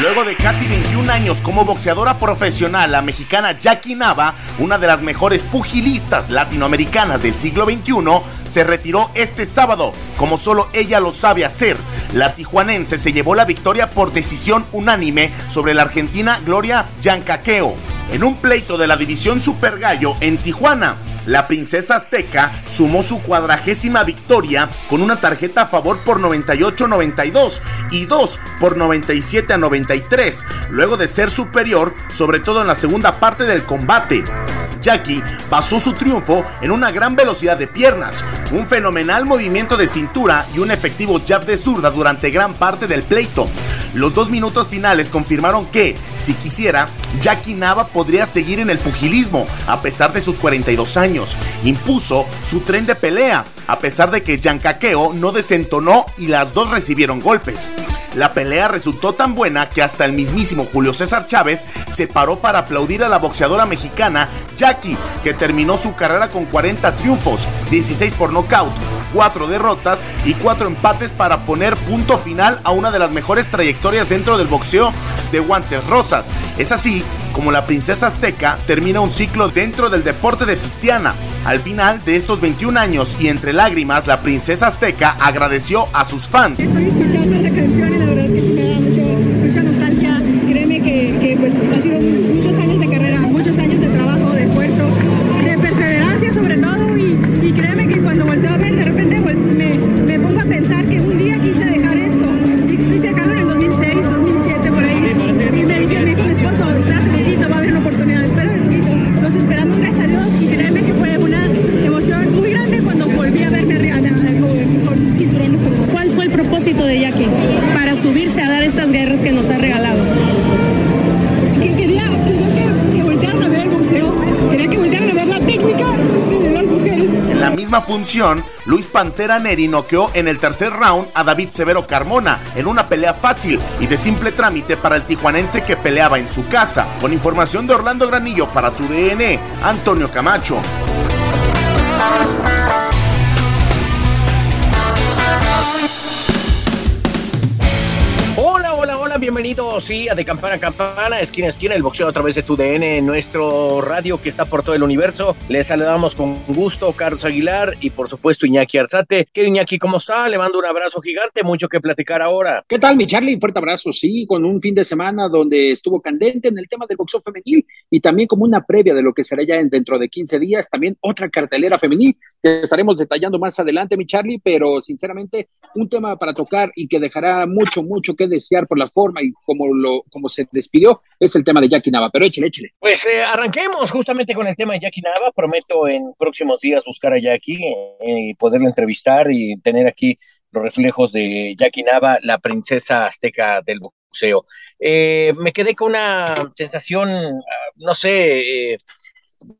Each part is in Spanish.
Luego de casi 21 años como boxeadora profesional, la mexicana Jackie Nava, una de las mejores pugilistas latinoamericanas del siglo XXI, se retiró este sábado, como solo ella lo sabe hacer. La tijuanense se llevó la victoria por decisión unánime sobre la argentina Gloria Yancaqueo en un pleito de la división Super Gallo en Tijuana. La princesa azteca sumó su cuadragésima victoria con una tarjeta a favor por 98-92 y 2 por 97 a 93, luego de ser superior, sobre todo en la segunda parte del combate. Jackie basó su triunfo en una gran velocidad de piernas, un fenomenal movimiento de cintura y un efectivo jab de zurda durante gran parte del pleito. Los dos minutos finales confirmaron que, si quisiera, Jackie Nava podría seguir en el pugilismo a pesar de sus 42 años. Impuso su tren de pelea, a pesar de que Yancaqueo no desentonó y las dos recibieron golpes. La pelea resultó tan buena que hasta el mismísimo Julio César Chávez se paró para aplaudir a la boxeadora mexicana Jackie, que terminó su carrera con 40 triunfos, 16 por nocaut, 4 derrotas y 4 empates para poner punto final a una de las mejores trayectorias dentro del boxeo de guantes rosas. Es así como la princesa azteca termina un ciclo dentro del deporte de Fistiana. Al final de estos 21 años y entre lágrimas, la princesa azteca agradeció a sus fans. Estoy misma función, Luis Pantera Neri noqueó en el tercer round a David Severo Carmona en una pelea fácil y de simple trámite para el tijuanense que peleaba en su casa. Con información de Orlando Granillo para tu DN, Antonio Camacho. Bienvenidos sí, a De Campana a Campana, esquina a esquina, el boxeo a través de tu DN, nuestro radio que está por todo el universo. Les saludamos con gusto, Carlos Aguilar y por supuesto Iñaki Arzate. ¿Qué Iñaki, cómo está? Le mando un abrazo gigante, mucho que platicar ahora. ¿Qué tal, mi Charlie? Fuerte abrazo, sí, con un fin de semana donde estuvo candente en el tema del boxeo femenil y también como una previa de lo que será ya en dentro de 15 días, también otra cartelera femenil que estaremos detallando más adelante, mi Charlie, pero sinceramente un tema para tocar y que dejará mucho, mucho que desear por la forma y como, lo, como se despidió es el tema de Jackie Nava, pero échale, échale. Pues eh, arranquemos justamente con el tema de Jackie Nava. Prometo en próximos días buscar a Jackie eh, y poderlo entrevistar y tener aquí los reflejos de Jackie Nava, la princesa azteca del boxeo. Eh, me quedé con una sensación, ah, no sé, eh,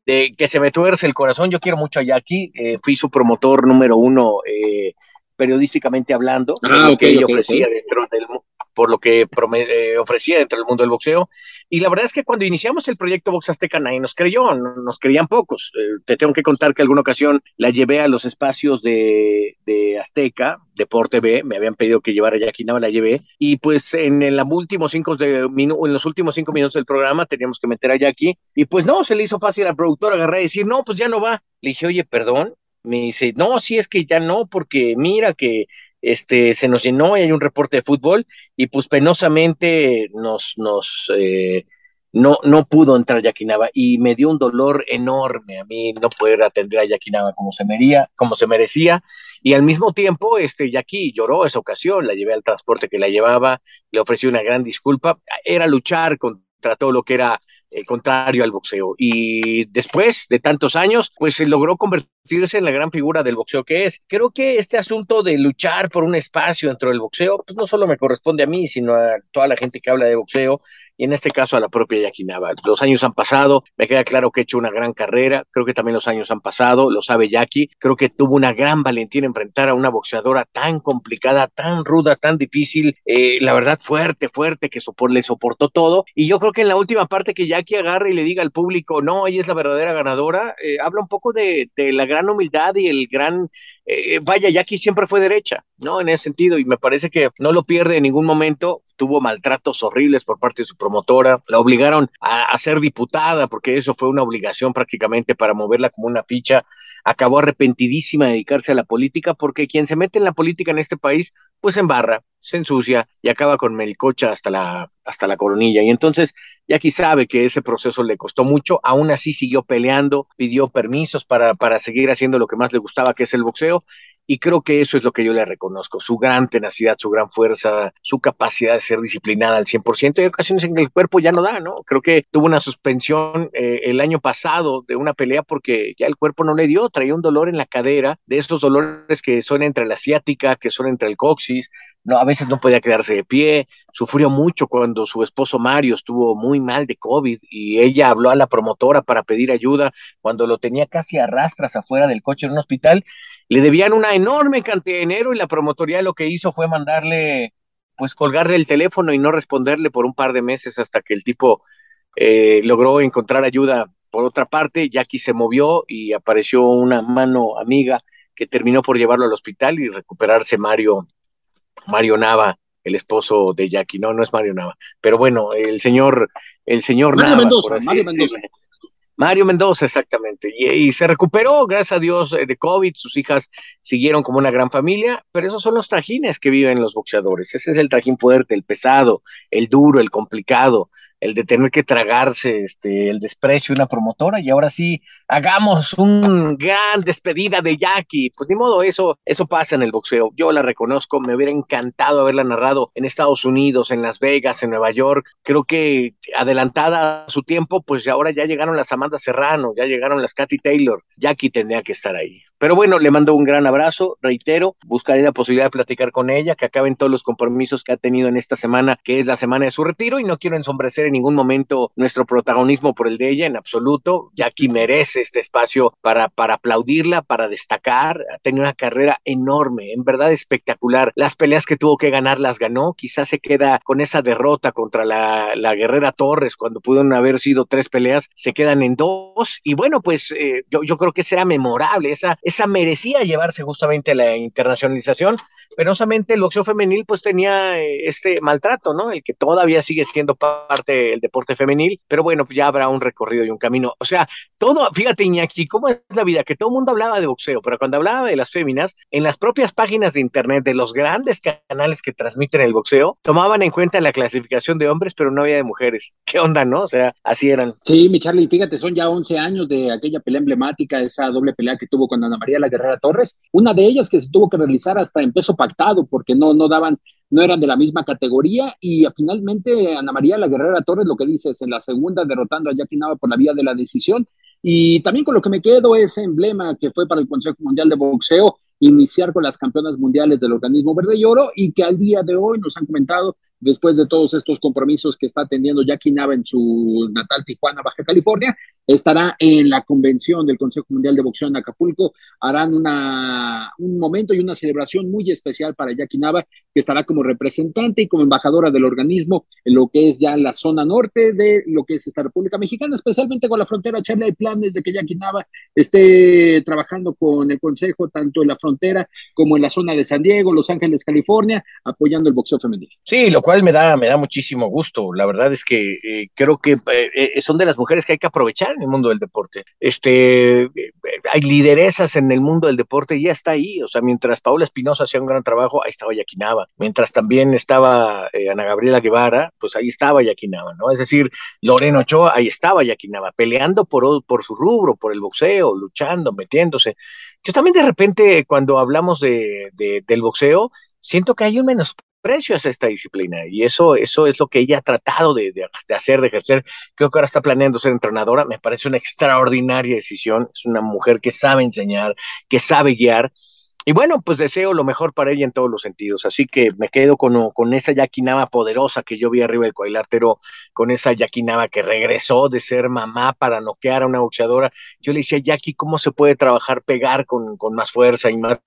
de que se me tuerce el corazón. Yo quiero mucho a Jackie, eh, fui su promotor número uno eh, periodísticamente hablando, Ah, por lo ok, que ella ok, ofrecía dentro del por lo que eh, ofrecía dentro del mundo del boxeo. Y la verdad es que cuando iniciamos el proyecto Box Azteca nadie nos creyó, no- nos creían pocos. Eh, te tengo que contar que alguna ocasión la llevé a los espacios de, de Azteca, Deporte B, me habían pedido que llevara a Jackie Nava, la llevé. Y pues en el últimos cinco de, en los últimos cinco minutos del programa teníamos que meter a Jackie. Y pues no, se le hizo fácil al productor agarrar y decir, no, pues ya no va. Le dije, oye, perdón. Me dice, no, sí es que ya no, porque mira que este se nos llenó y hay un reporte de fútbol y pues penosamente nos, nos, eh, no, no pudo entrar Jackie Nava y me dio un dolor enorme a mí no poder atender a Jackie Nava como se, mería, como se merecía. Y al mismo tiempo, este, Jackie lloró esa ocasión, la llevé al transporte que la llevaba, le ofrecí una gran disculpa. Era luchar contra todo lo que era eh, contrario al boxeo. Y después de tantos años, pues se logró convertirse en la gran figura del boxeo que es. Creo que este asunto de luchar por un espacio dentro del boxeo, pues no solo me corresponde a mí, sino a toda la gente que habla de boxeo y en este caso a la propia Jackie Los años han pasado, me queda claro que he hecho una gran carrera, creo que también los años han pasado, lo sabe Jackie, creo que tuvo una gran valentía en enfrentar a una boxeadora tan complicada, tan ruda, tan difícil, eh, la verdad fuerte, fuerte, que le soportó todo. Y yo creo que en la última parte que Jackie agarre y le diga al público, no, ella es la verdadera ganadora, eh, habla un poco de, la gran humildad y el gran, eh, vaya, Jackie siempre fue derecha, ¿no? En ese sentido, y me parece que no lo pierde en ningún momento, tuvo maltratos horribles por parte de su promotora, la obligaron a, ser diputada porque eso fue una obligación prácticamente para moverla como una ficha, acabó arrepentidísima de dedicarse a la política porque quien se mete en la política en este país pues se embarra, se ensucia y acaba con melcocha hasta la, hasta la coronilla. Y entonces Jackie sabe que ese proceso le costó mucho, aún así siguió peleando, pidió permisos para, para seguir haciendo lo que más le gustaba, que es el boxeo, y creo que eso es lo que yo le reconozco, su gran tenacidad, su gran fuerza, su capacidad de ser disciplinada al 100%. Hay ocasiones en que el cuerpo ya no da, ¿no? Creo que tuvo una suspensión eh, el año pasado de una pelea porque ya el cuerpo no le dio, traía un dolor en la cadera, de esos dolores que son entre la asiática, que son entre el coxis, no, a veces no podía quedarse de pie, sufrió mucho cuando su esposo Mario estuvo muy mal de COVID y ella habló a la promotora para pedir ayuda cuando lo tenía casi a rastras afuera del coche en un hospital le debían una enorme cantidad de dinero y la promotoría lo que hizo fue mandarle, pues colgarle el teléfono y no responderle por un par de meses hasta que el tipo eh, logró encontrar ayuda por otra parte. Jackie se movió y apareció una mano amiga que terminó por llevarlo al hospital y recuperarse Mario, Mario Nava, el esposo de Jackie. No, no es Mario Nava. Pero bueno, el señor, el señor Mario Mendoza, Mario Mendoza. Mario Mendoza, exactamente. Y, se recuperó, gracias a Dios, eh, de COVID. Sus hijas siguieron como una gran familia, pero esos son los trajines que viven los boxeadores. Ese es el trajín fuerte, el pesado, el duro, el complicado el de tener que tragarse este, el desprecio de una promotora y ahora sí, hagamos un gran despedida de Jackie. Pues ni modo, eso, eso pasa en el boxeo. Yo la reconozco, me hubiera encantado haberla narrado en Estados Unidos, en Las Vegas, en Nueva York. Creo que adelantada su tiempo, pues ahora ya llegaron las Amanda Serrano, ya llegaron las Katy Taylor. Jackie tendría que estar ahí. Pero bueno, le mando un gran abrazo, reitero, buscaré la posibilidad de platicar con ella, que acaben todos los compromisos que ha tenido en esta semana, que es la semana de su retiro, y no quiero ensombrecer en ningún momento nuestro protagonismo por el de ella, en absoluto. Jackie merece este espacio para, para aplaudirla, para destacar, ha tenido una carrera enorme, en verdad espectacular. Las peleas que tuvo que ganar las ganó, quizás se queda con esa derrota contra la, la guerrera Torres, cuando pudieron haber sido tres peleas, se quedan en dos, y bueno, pues eh, yo, yo creo que será memorable esa esa merecía llevarse justamente la internacionalización. Penosamente el boxeo femenil pues tenía eh, este maltrato, ¿no? El que todavía sigue siendo parte del deporte femenil, pero bueno, ya habrá un recorrido y un camino. O sea, todo, fíjate Iñaki, cómo es la vida, que todo el mundo hablaba de boxeo, pero cuando hablaba de las féminas, en las propias páginas de internet de los grandes canales que transmiten el boxeo, tomaban en cuenta la clasificación de hombres, pero no había de mujeres. ¿Qué onda, no? O sea, así eran. Sí, mi Charlie, fíjate, son ya 11 años de aquella pelea emblemática, esa doble pelea que tuvo con Ana María La Guerrera Torres, una de ellas que se tuvo que realizar hasta en peso pactado porque no, no daban, no eran de la misma categoría. Y finalmente Ana María La Guerrera Torres lo que dice es en la segunda derrotando a Jackie Nava por la vía de la decisión. Y también con lo que me quedo ese emblema que fue para el Consejo Mundial de Boxeo iniciar con las campeonas mundiales del organismo verde y oro y que al día de hoy nos han comentado después de todos estos compromisos que está atendiendo Jackie Nava en su natal Tijuana, Baja California, estará en la convención del Consejo Mundial de Boxeo en Acapulco. Harán un momento y una celebración muy especial para Jackie Nava, que estará como representante y como embajadora del organismo en lo que es ya la zona norte de lo que es esta República Mexicana, especialmente con la frontera. Charlie, hay planes de que Jackie Nava esté trabajando con el Consejo tanto en la frontera como en la zona de San Diego, Los Ángeles, California, apoyando el boxeo femenino. Sí, lo cual me da, me da muchísimo gusto. La verdad es que eh, creo que eh, son de las mujeres que hay que aprovechar en el mundo del deporte. Este, hay lideresas en el mundo del deporte y ya está ahí. O sea, mientras Paula Espinosa hacía un gran trabajo, ahí estaba Yaquinaba. Mientras también estaba Ana Gabriela Guevara, pues ahí estaba Yaquinaba, ¿no? Es decir, Loreno Ochoa, ahí estaba Yaquinaba, peleando por, por su rubro, por el boxeo, luchando, metiéndose. Yo también de repente, cuando hablamos de, del boxeo, siento que hay un menosprecio hacia esta disciplina y eso, eso es lo que ella ha tratado de, de, hacer, de ejercer. Creo que ahora está planeando ser entrenadora, me parece una extraordinaria decisión. Es una mujer que sabe enseñar, que sabe guiar y bueno, pues deseo lo mejor para ella en todos los sentidos. Así que me quedo con, con esa Yaquinaba poderosa que yo vi arriba del cuadrilátero, con esa Yaquinaba que regresó de ser mamá para noquear a una boxeadora. Yo le decía, Jackie, ¿cómo se puede trabajar, pegar con, con más fuerza y más?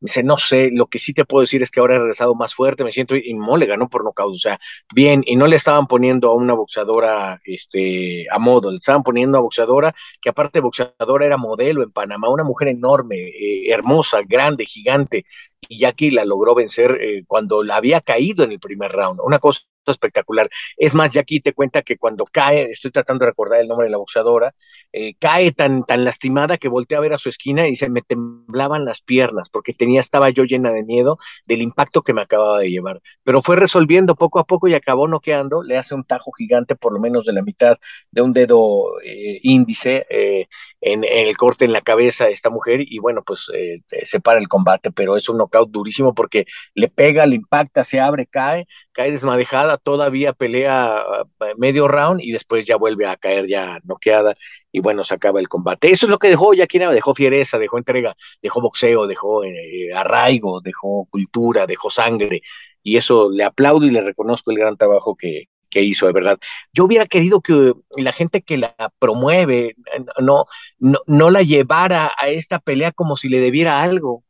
Me dice, no sé, lo que sí te puedo decir es que ahora he regresado más fuerte, me siento inmóvil, ganó por nocaut, o sea, bien, y no le estaban poniendo a una boxeadora este, a modo, le estaban poniendo a boxeadora, que aparte boxeadora era modelo en Panamá, una mujer enorme, eh, hermosa, grande gigante, y Jackie la logró vencer eh, cuando la había caído en el primer round. Una cosa espectacular. Es más, Jackie te cuenta que cuando cae, estoy tratando de recordar el nombre de la boxeadora, eh, cae tan, tan lastimada que voltea a ver a su esquina y se me temblaban las piernas porque tenía, estaba yo llena de miedo del impacto que me acababa de llevar. Pero fue resolviendo poco a poco y acabó noqueando, le hace un tajo gigante por lo menos de la mitad de un dedo eh, índice en, el corte en la cabeza a esta mujer y bueno, pues se para el combate, pero es un knockout durísimo porque le pega, le impacta, se abre, cae, cae desmadejada, todavía pelea eh, medio round y después ya vuelve a caer ya noqueada y bueno, se acaba el combate. Eso es lo que dejó Yaquina, dejó fiereza, dejó entrega, dejó boxeo, dejó eh, arraigo, dejó cultura, dejó sangre y eso le aplaudo y le reconozco el gran trabajo que, que hizo, de verdad. Yo hubiera querido que la gente que la promueve no, no, no la llevara a esta pelea como si le debiera algo,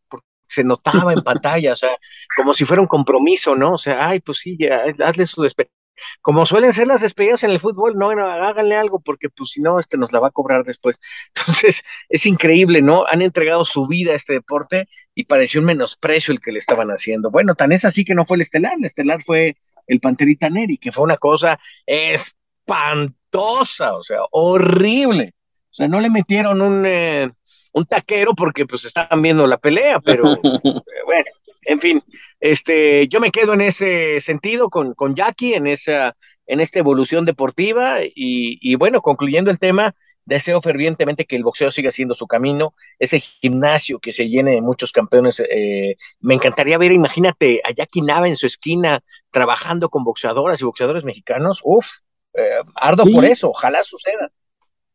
se notaba en pantalla, o sea, como si fuera un compromiso, ¿no? O sea, ay, pues sí, ya, hazle su despedida. Como suelen ser las despedidas en el fútbol, no, háganle algo, porque pues si no, este nos la va a cobrar después. Entonces, es increíble, ¿no? Han entregado su vida a este deporte y pareció un menosprecio el que le estaban haciendo. Bueno, tan es así que no fue el estelar, el estelar fue el Panterita Neri, que fue una cosa espantosa, o sea, horrible. O sea, no le metieron un... Eh, un taquero porque pues estaban viendo la pelea, pero bueno, en fin, este, yo me quedo en ese sentido con, con Jackie, en esa, en esta evolución deportiva, y, y, bueno, concluyendo el tema, deseo fervientemente que el boxeo siga siendo su camino, ese gimnasio que se llene de muchos campeones, eh, me encantaría ver, imagínate, a Jackie Nava en su esquina trabajando con boxeadoras y boxeadores mexicanos, uff, eh, ardo por eso, ojalá suceda.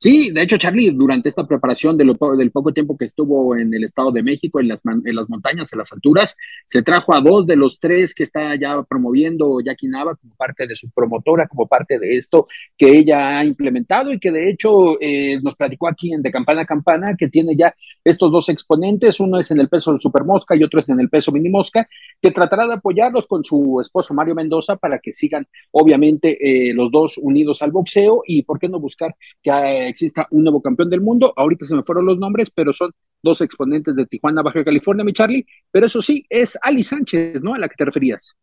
Sí, de hecho, Charlie, durante esta preparación del poco tiempo que estuvo en el Estado de México, en las, en las montañas, en las alturas, se trajo a dos de los tres que está ya promoviendo Jackie Nava como parte de su promotora, como parte de esto que ella ha implementado y que de hecho eh, nos platicó aquí en De Campana a Campana, que tiene ya estos dos exponentes, uno es en el peso del Super Mosca y otro es en el peso Mini Mosca, que tratará de apoyarlos con su esposo Mario Mendoza para que sigan, obviamente, eh, los dos unidos al boxeo y por qué no buscar que... Eh, exista un nuevo campeón del mundo. Ahorita se me fueron los nombres, pero son dos exponentes de Tijuana, Baja California, mi Charlie. Pero eso sí, es Ali Sánchez, ¿no? A la que te referías.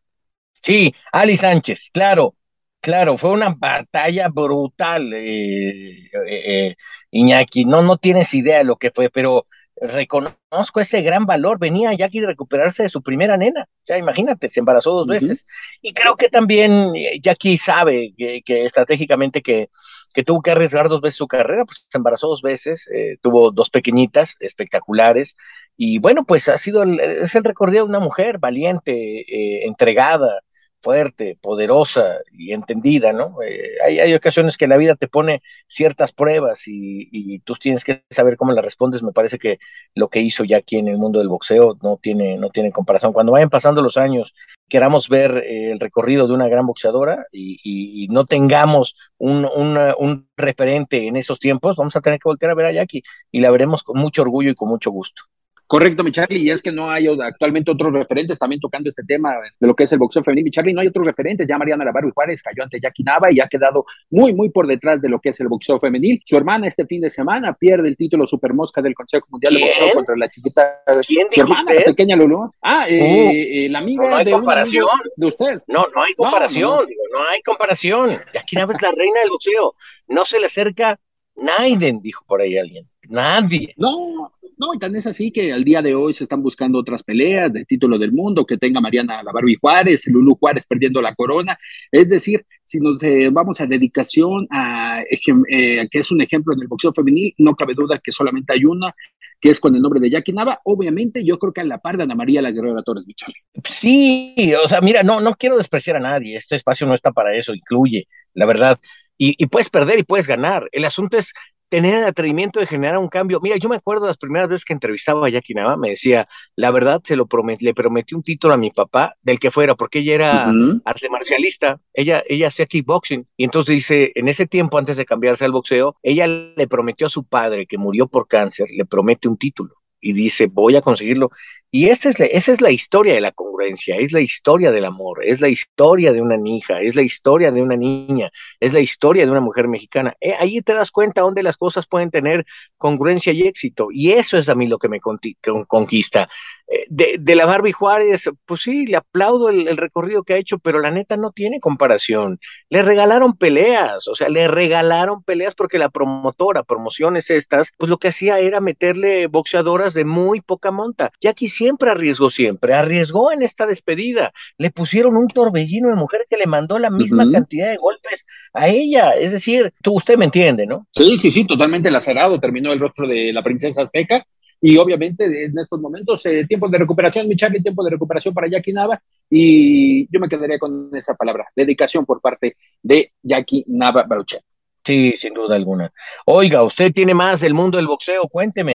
Sí, Ali Sánchez, claro. Claro, fue una batalla brutal, eh, eh, eh, Iñaki. No, no tienes idea de lo que fue, pero reconozco ese gran valor. Venía Jackie de recuperarse de su primera nena. O sea, imagínate, se embarazó dos veces. Y creo que también Jackie sabe que, que estratégicamente que que tuvo que arriesgar dos veces su carrera, pues se embarazó dos veces, eh, tuvo dos pequeñitas espectaculares, y bueno, pues ha sido, el, es el recorrido de una mujer valiente, eh, entregada, fuerte, poderosa y entendida, ¿no? Eh, hay, hay, ocasiones que la vida te pone ciertas pruebas y, y, tú tienes que saber cómo las respondes. Me parece que lo que hizo ya aquí en el mundo del boxeo no tiene, no tiene comparación. Cuando vayan pasando los años, queramos ver eh, el recorrido de una gran boxeadora y, y no tengamos un, un, un, referente en esos tiempos, vamos a tener que voltear a ver a Jackie y la veremos con mucho orgullo y con mucho gusto. Correcto, mi Charlie, y es que no hay actualmente otros referentes también tocando este tema de lo que es el boxeo femenino. Mi Charlie, no hay otros referentes. Ya Mariana Navarro y Juárez cayó ante Jackie Nava y ha quedado muy, muy por detrás de lo que es el boxeo femenil. Su hermana este fin de semana pierde el título Super Mosca del Consejo Mundial de Boxeo contra la chiquita. ¿Quién su hermana, usted? pequeña Lulu. Ah, eh, oh. eh, la amiga no, no hay de, comparación. de usted. No, no hay comparación. No, no, digo, no hay comparación. Jackie Nava es la reina del boxeo. No se le acerca Naiden, dijo por ahí alguien. Nadie. No, no, y tan es así que al día de hoy se están buscando otras peleas de título del mundo, que tenga Mariana La Barbie Juárez, Lulu Juárez perdiendo la corona. Es decir, si nos eh, vamos a dedicación a eh, que es un ejemplo en el boxeo femenil, no cabe duda que solamente hay una, que es con el nombre de Jackie Nava. Obviamente, yo creo que a la par de Ana María La Guerrera Torres Michal. Sí, o sea, mira, no, no quiero despreciar a nadie. Este espacio no está para eso, incluye, la verdad. Y, y, puedes perder y puedes ganar. El asunto es tener el atrevimiento de generar un cambio. Mira, yo me acuerdo las primeras veces que entrevistaba a Jackie Nava, me decía, la verdad, se lo promet le prometí un título a mi papá, del que fuera, porque ella era uh -huh. arte marcialista, ella, ella hacía kickboxing, y entonces dice, en ese tiempo, antes de cambiarse al boxeo, ella le prometió a su padre, que murió por cáncer, le promete un título y dice, voy a conseguirlo. Y esa es, la, esa es la historia de la congruencia, es la historia del amor, es la historia de una hija, es la historia de una niña, es la historia de una mujer mexicana. Eh, ahí te das cuenta dónde las cosas pueden tener congruencia y éxito. Y eso es a mí lo que me conquista. Eh, de, la Barbie Juárez, pues sí, le aplaudo el, el, recorrido que ha hecho, pero la neta no tiene comparación. Le regalaron peleas, o sea, le regalaron peleas porque la promotora, promociones estas, pues lo que hacía era meterle boxeadoras de muy poca monta. Jackie siempre arriesgó, siempre, arriesgó en esta despedida. Le pusieron un torbellino de mujer que le mandó la misma uh -huh. cantidad de golpes a ella. Es decir, tú, usted me entiende, ¿no? Sí, sí, sí, totalmente lacerado. Terminó el rostro de la princesa azteca y obviamente en estos momentos eh, tiempo de recuperación, mi Charlie, tiempo de recuperación para Jackie Nava y yo me quedaría con esa palabra, dedicación por parte de Jackie Nava Baruchet. Sí, sin duda alguna. Oiga, usted tiene más del mundo del boxeo, cuénteme.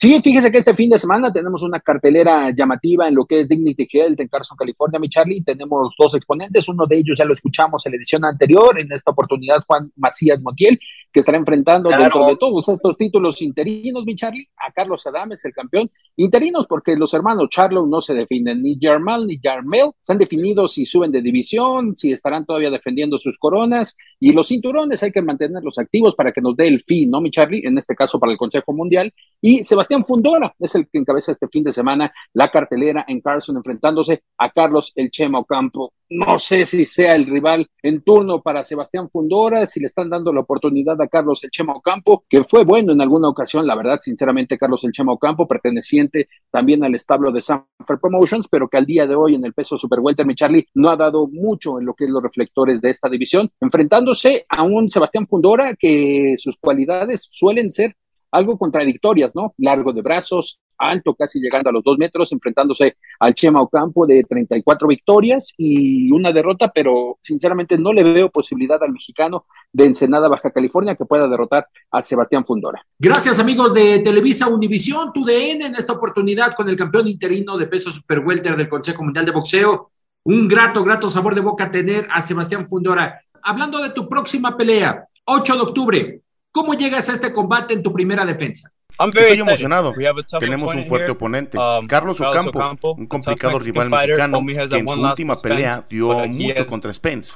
Sí, fíjese que este fin de semana tenemos una cartelera llamativa en lo que es Dignity Health en Carson, California, mi Charlie. Tenemos dos exponentes, uno de ellos ya lo escuchamos en la edición anterior, en esta oportunidad Juan Macías Montiel, que estará enfrentando claro. dentro de todos estos títulos interinos, mi Charlie, a Carlos Adames, el campeón. Interinos porque los hermanos Charlo no se definen, ni Jarmal ni Jarmel, se han definido si suben de división, si estarán todavía defendiendo sus coronas, y los cinturones hay que mantenerlos activos para que nos dé el fin, ¿no, mi Charlie? En este caso para el Consejo Mundial. Y Sebastián Sebastián Fundora es el que encabeza este fin de semana la cartelera en Carson, enfrentándose a Carlos El Chema Ocampo. No sé si sea el rival en turno para Sebastián Fundora, si le están dando la oportunidad a Carlos El Chema Ocampo, que fue bueno en alguna ocasión, la verdad, sinceramente, Carlos El Chema Ocampo, perteneciente también al establo de Sanford Promotions, pero que al día de hoy en el peso super welter, mi Charlie, no ha dado mucho en lo que es los reflectores de esta división, enfrentándose a un Sebastián Fundora que sus cualidades suelen ser algo contradictorias, ¿no? Largo de brazos, alto, casi llegando a los dos metros, enfrentándose al Chema Ocampo de 34 victorias y una derrota, pero sinceramente no le veo posibilidad al mexicano de Ensenada, Baja California, que pueda derrotar a Sebastián Fundora. Gracias, amigos de Televisa Univisión, TUDN, en esta oportunidad con el campeón interino de peso super welter del Consejo Mundial de Boxeo. Un grato, grato sabor de boca tener a Sebastián Fundora. Hablando de tu próxima pelea, 8 de octubre, ¿Cómo llegas a este combate en tu primera defensa? Estoy emocionado. Tenemos un fuerte oponente, um, Carlos Ocampo, un complicado rival mexicano que en su última pelea dio mucho contra Spence,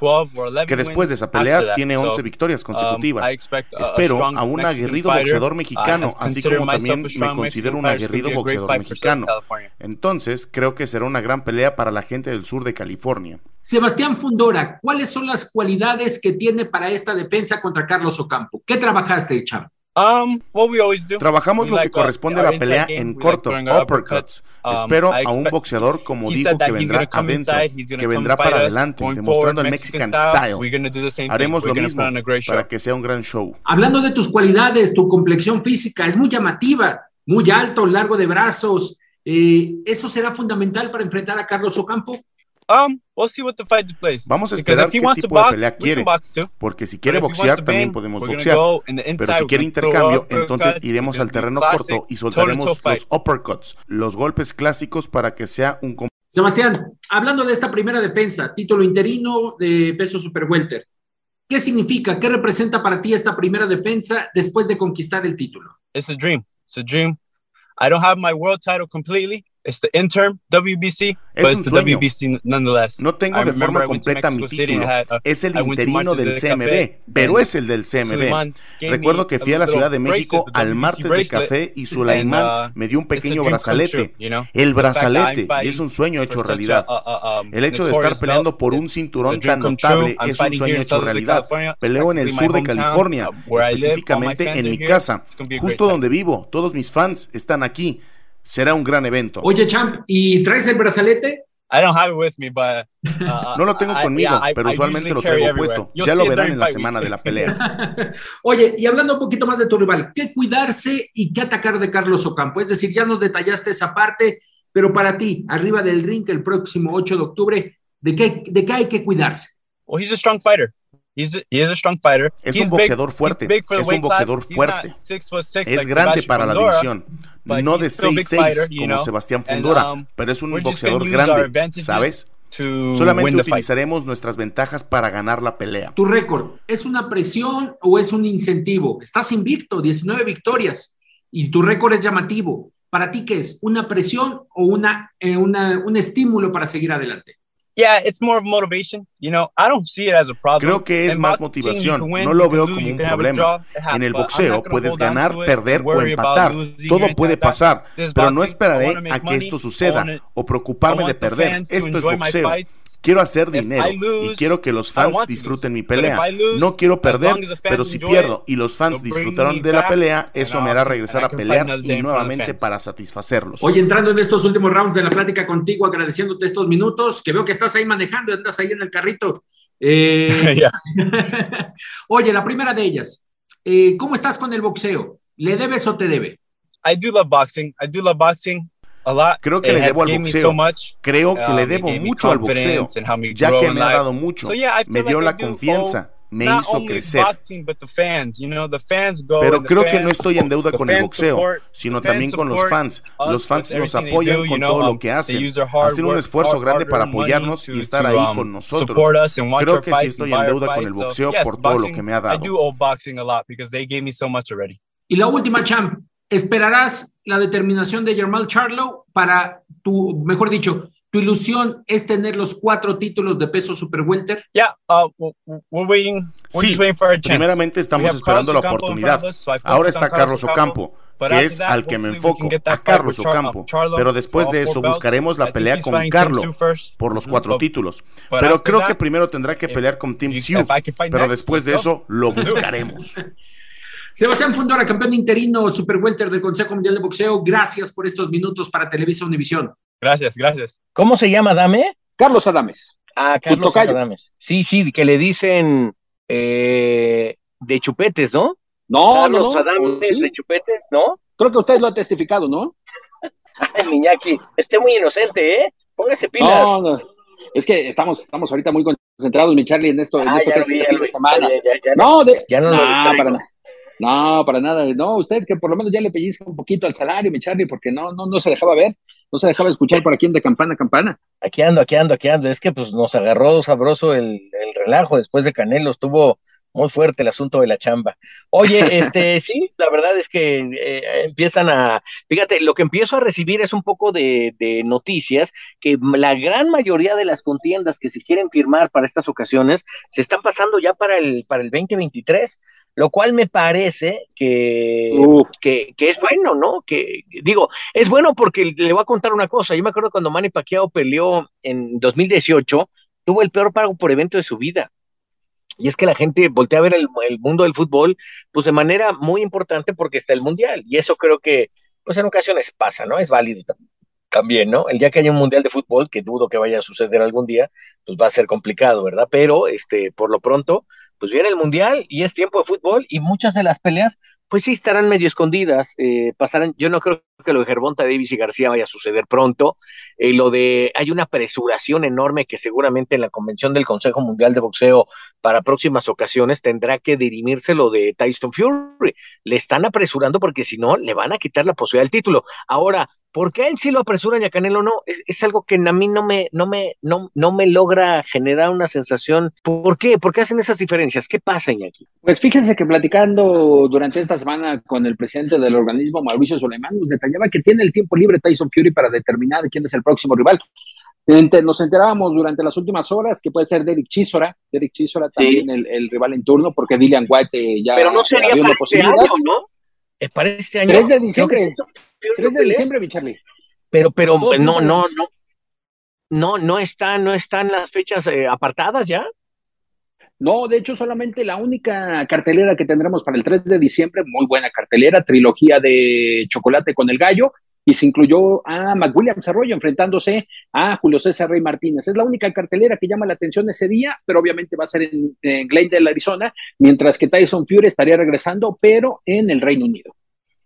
que después de esa pelea tiene 11 victorias um, consecutivas. Espero a un aguerrido boxeador mexicano, así como también me considero un aguerrido boxeador mexicano. Entonces, creo que será una gran pelea para la gente del sur de California. Sebastián Fundora, ¿cuáles son las cualidades que tiene para esta defensa contra Carlos Ocampo? ¿Qué trabajaste, Chavo? Um, what we always do. Trabajamos lo que corresponde a la pelea en corto, uppercuts. Um, Espero a un boxeador como dijo que vendrá adentro, que vendrá para adelante, demostrando el Mexican style. Haremos lo mismo para que sea un gran show. Hablando de tus cualidades, tu complexión física es muy llamativa. muy alto, largo de brazos. Eh, ¿Eso será fundamental para enfrentar a Carlos Ocampo? Um, we'll see what the fight plays. Vamos a esperar qué tipo de pelea quiere, porque si quiere boxear también podemos boxear, pero si quiere intercambio, entonces iremos al terreno corto y soltaremos los uppercuts, los golpes clásicos para que sea un Sebastián, hablando de esta primera defensa, título interino de peso super welter, ¿qué significa, qué representa para ti esta primera defensa después de conquistar el título? It's a dream. It's a dream. I don't have my world title completely. It's the interim WBC, es but it's the sueño. WBC nonetheless. No tengo de forma completa mi título. es el interino del CMB, pero es el del CMB. Recuerdo que fui a la Ciudad de México al martes de café y Sulaiman uh, me dio un pequeño brazalete. El brazalete, y es un sueño hecho realidad. Uh, uh, um, el hecho de estar peleando por un cinturón tan notable es un sueño hecho realidad. Peleo en el sur de California, específicamente en mi casa, justo donde vivo. Todos mis fans están aquí será un gran evento. Oye, Champ, ¿y traes el brazalete? I don't have it with me, but, uh, no lo tengo conmigo, pero usualmente lo traigo puesto. ya lo verán en la semana de la pelea. Oye, y hablando un poquito más de tu rival, ¿qué cuidarse y qué atacar de Carlos Ocampo? Es decir, ya nos detallaste esa parte, pero para ti, arriba del ring el próximo 8 de octubre, ¿de qué, de qué hay que cuidarse? Well, he's a strong fighter. He's a, he is a strong fighter. Es un boxeador fuerte. Es un boxeador fuerte. Es grande para la división. No de 6'6 como Sebastián Fundora, um, pero es un boxeador grande, ¿sabes? Solamente utilizaremos nuestras ventajas para ganar la pelea. ¿Tu récord es una presión o es un incentivo? Estás invicto, 19 victorias, y tu récord es llamativo. ¿Para ti qué es? ¿Una presión o una, eh, una, un estímulo para seguir adelante? Yeah, it's more of motivation. You know, I don't see it as a problem. Creo que es más motivación. No lo veo como un problema. En el boxeo puedes ganar, perder o empatar. Todo puede pasar, pero no esperaré a que esto suceda o preocuparme de perder. Esto es boxeo. Quiero hacer dinero y quiero que los fans disfruten mi pelea. No quiero perder, pero si pierdo y los fans disfrutaron de la pelea, eso me hará regresar a pelear y nuevamente para satisfacerlos. Hoy entrando en estos últimos rounds de la plática contigo, agradeciéndote estos minutos, que veo que estás ahí manejando, andas ahí en el carrito. Eh, oye, la primera de ellas, eh, ¿cómo estás con el boxeo? ¿Le debes o te debe? I do love boxing. I do love boxing. Creo que le debo al boxeo. Creo que le debo mucho al boxeo, ya que me ha dado mucho. Me dio la confianza, me hizo crecer. Pero creo que no estoy en deuda con el boxeo, sino también con los fans. Los fans nos apoyan con todo lo que hacen. Hacen un esfuerzo grande para apoyarnos y estar ahí um, con nosotros. Creo que sí estoy en deuda con el boxeo por todo lo que me ha dado. Y la última, champ, ¿Esperarás la determinación de Germán Charlo para tu, mejor dicho, tu ilusión es tener los cuatro títulos de peso super welter? Yeah, uh, we're waiting, sí, primeramente estamos esperando la oportunidad. Ahora está Carlos Ocampo, que es al que me enfoco, a Carlos Ocampo. Pero después de eso buscaremos la pelea con Carlos por los cuatro títulos. Pero creo que primero tendrá que pelear con Team Sioux. Pero después de eso lo buscaremos. Sebastián Fundora, campeón interino Super Welter del Consejo Mundial de Boxeo, gracias por estos minutos para Televisa Univisión. Gracias, gracias. ¿Cómo se llama, Dame? Carlos Adames. Ah, Carlos Adames. Sí, sí, que le dicen eh, de chupetes, ¿no? No, Carlos Adames de chupetes, ¿no? Creo que usted lo ha testificado, ¿no? Ay, Miñaki, esté muy inocente, ¿eh? Póngase pilas. No, no. Es que estamos, estamos ahorita muy concentrados, mi Charlie, en esto, en ah, esto que de semana. no, de, ya no, lo para nada. No, para nada. No, usted que por lo menos ya le pellizca un poquito al salario, mi Charlie, porque no, no, no se dejaba ver, no se dejaba escuchar por aquí de campana a campana. Aquí ando, aquí ando, aquí ando. Es que pues nos agarró sabroso el, el relajo después de Canelo, estuvo muy fuerte el asunto de la chamba. Oye, este, sí, la verdad es que eh, empiezan a, fíjate, lo que empiezo a recibir es un poco de, de, noticias que la gran mayoría de las contiendas que se quieren firmar para estas ocasiones se están pasando ya para el, para el 2023 lo cual me parece que, que, es bueno, ¿no? Que digo, es bueno porque le voy a contar una cosa. Yo me acuerdo cuando Manny Pacquiao peleó en 2018, tuvo el peor pago por evento de su vida. Y es que la gente voltea a ver el, mundo del fútbol, pues de manera muy importante porque está el mundial. Y eso creo que, pues en ocasiones pasa, ¿no? Es válido también, ¿no? El día que haya un mundial de fútbol, que dudo que vaya a suceder algún día, pues va a ser complicado, ¿verdad? Pero, este, por lo pronto, pues viene el mundial y es tiempo de fútbol y muchas de las peleas pues sí estarán medio escondidas, eh, pasarán, yo no creo que lo de Gervonta Davis y García vaya a suceder pronto, eh, lo de, hay una apresuración enorme que seguramente en la convención del Consejo Mundial de Boxeo para próximas ocasiones tendrá que dirimirse lo de Tyson Fury, le están apresurando porque si no, le van a quitar la posibilidad del título. Ahora, ¿Por qué a él sí lo apresuran y a Canelo no? Es, algo que a mí no me, no, me, no, no me logra generar una sensación. ¿Por qué? ¿Por qué hacen esas diferencias? ¿Qué pasa, aquí? Pues fíjense que platicando durante esta semana con el presidente del organismo, Mauricio Soleimán, detallaba que tiene el tiempo libre Tyson Fury para determinar quién es el próximo rival. Nos enterábamos durante las últimas horas que puede ser Derek Chisora, Derek Chisora también el, rival en turno, porque Dillian White eh, ya Pero no sería para este año, ¿no? Es para este año. 3 de diciembre. 3 de diciembre, mi Charlie. Pero, pero no, no, no. No, no están, no están las fechas eh, apartadas ya. No, de hecho, solamente la única cartelera que tendremos para el 3 de diciembre, muy buena cartelera, trilogía de Chocolate con el Gallo, y se incluyó a McWilliam Arroyo enfrentándose a Julio César Rey Martínez. Es la única cartelera que llama la atención ese día, pero obviamente va a ser en, en Glendale, Arizona, mientras que Tyson Fury estaría regresando, pero en el Reino Unido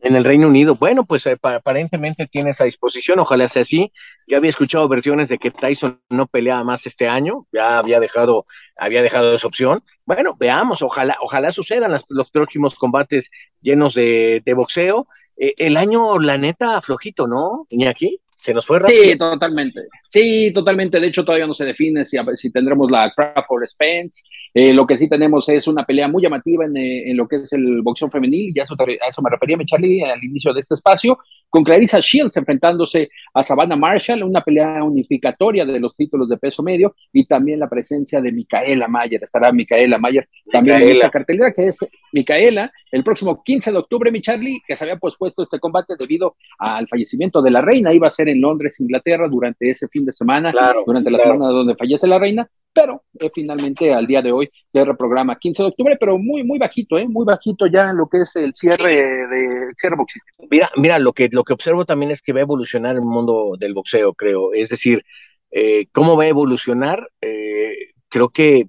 en el Reino Unido. Bueno, pues eh, aparentemente tiene esa disposición, ojalá sea así. Yo había escuchado versiones de que Tyson no peleaba más este año, ya había dejado, había dejado esa opción. Bueno, veamos, ojalá, ojalá sucedan los próximos combates llenos de, boxeo. Eh, el año, la neta, flojito, ¿no, Iñaki? ¿Se nos fue rápido? Sí, totalmente. Sí, totalmente. De hecho, todavía no se define si, si tendremos la Crawford Spence. Eh, lo que sí tenemos es una pelea muy llamativa en, eh, en lo que es el boxeo femenil. Y a eso, a eso me refería, Charlie, al inicio de este espacio con Clarissa Shields enfrentándose a Savannah Marshall, una pelea unificatoria de los títulos de peso medio, y también la presencia de Micaela Mayer, estará Micaela Mayer también en esta cartelera, que es Micaela, el próximo 15 de octubre, mi Charlie, que se había pospuesto este combate debido al fallecimiento de la reina, iba a ser en Londres, Inglaterra, durante ese fin de semana, durante la semana donde fallece la reina, pero eh, finalmente al día de hoy se reprograma 15 de octubre, pero muy, muy bajito, ¿eh? muy bajito ya en lo que es el cierre de cierre boxístico. Mira, mira, lo que, lo que observo también es que va a evolucionar el mundo del boxeo, creo. Es decir, eh, ¿cómo va a evolucionar? Eh, creo que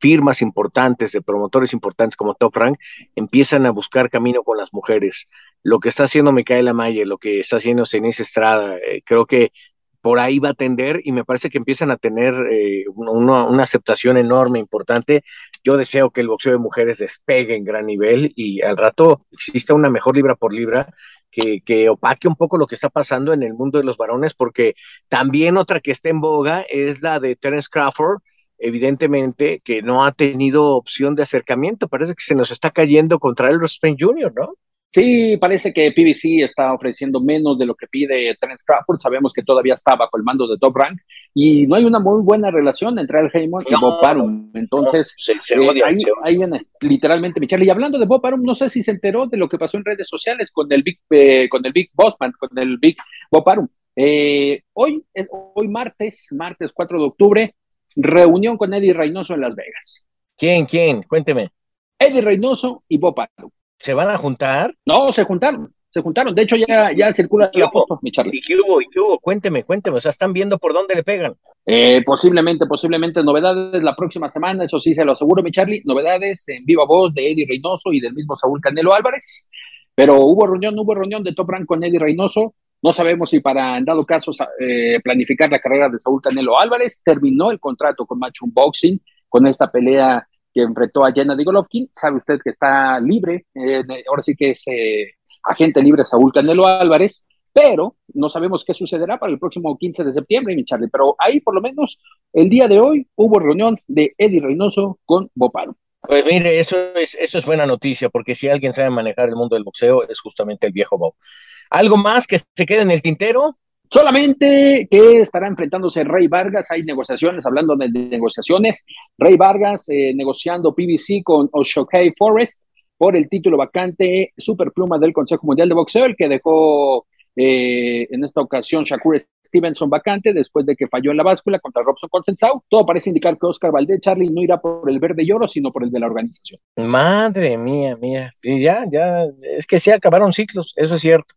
firmas importantes, de promotores importantes como Top Rank, empiezan a buscar camino con las mujeres. Lo que está haciendo Micaela Mayer, lo que está haciendo Cenise Estrada, creo que por ahí va a tender y me parece que empiezan a tener eh, una, aceptación enorme, importante. Yo deseo que el boxeo de mujeres despegue en gran nivel y al rato exista una mejor libra por libra que, que, opaque un poco lo que está pasando en el mundo de los varones, porque también otra que está en boga es la de Terence Crawford, evidentemente que no ha tenido opción de acercamiento, parece que se nos está cayendo contra el Spain Jr., ¿no? Sí, parece que PBC está ofreciendo menos de lo que pide Trent Crawford. Sabemos que todavía está bajo el mando de Top Rank y no hay una muy buena relación entre Al Heyman y Bob Arum. Entonces, eh, ahí, viene literalmente Michelle. Y hablando de Bob Arum, no sé si se enteró de lo que pasó en redes sociales con el Big, eh, con el Big Bossman, con el Big Bob Arum. Eh, hoy, hoy martes, martes 4 de octubre, reunión con Eddie Reynoso en Las Vegas. ¿Quién? ¿Quién? Cuénteme. Eddie Reynoso y Bob Arum. ¿Se van a juntar? No, se juntaron, se juntaron. De hecho, ya, ya circula la foto, mi Charlie. ¿Y qué hubo? ¿Y qué hubo? Cuénteme, cuénteme. O sea, están viendo por dónde le pegan. Eh, posiblemente, posiblemente novedades la próxima semana, eso sí se lo aseguro, mi Charlie. Novedades en viva voz de Eddie Reynoso y del mismo Saúl Canelo Álvarez. Pero hubo reunión, hubo reunión de Top Rank con Eddie Reynoso. No sabemos si para, en dado caso, eh, planificar la carrera de Saúl Canelo Álvarez. Terminó el contrato con Matchroom Boxing con esta pelea que enfrentó a Jenna Golovkin. Sabe usted que está libre, eh, ahora sí que es eh, agente libre Saúl Canelo Álvarez, pero no sabemos qué sucederá para el próximo 15 de septiembre, mi Charlie. Pero ahí, por lo menos, el día de hoy hubo reunión de Eddie Reynoso con Boparo. Pues mire, eso es, eso es buena noticia, porque si alguien sabe manejar el mundo del boxeo es justamente el viejo Bob. ¿Algo más que se quede en el tintero? Solamente que estará enfrentándose Rey Vargas, hay negociaciones, hablando de negociaciones, Rey Vargas eh, negociando PBC con Oshokei Forest por el título vacante superpluma del Consejo Mundial de Boxeo, el que dejó eh, en esta ocasión Shakur Stevenson vacante después de que falló en la báscula contra Robson Consensau. Todo parece indicar que Oscar Valdez Charlie no irá por el verde y oro, sino por el de la organización. Madre mía, mía. ya, ya, es que se acabaron ciclos, eso es cierto.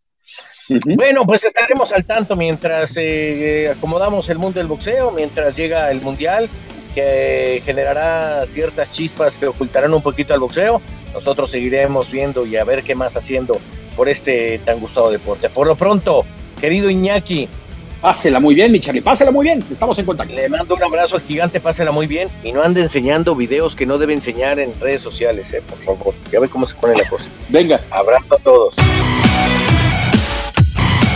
Bueno, pues estaremos al tanto mientras eh, acomodamos el mundo del boxeo, mientras llega el mundial, que generará ciertas chispas que ocultarán un poquito al boxeo. nosotros seguiremos viendo y a ver qué más haciendo por este tan gustado deporte. Por lo pronto, querido Iñaki, Pásela muy bien, mi Charlie, pásela muy bien. Estamos en contacto. le mando un abrazo al gigante, pásela muy bien y no ande enseñando videos que no debe enseñar en redes sociales, eh, por favor. Ya ve cómo se pone la cosa. Venga. Abrazo a todos.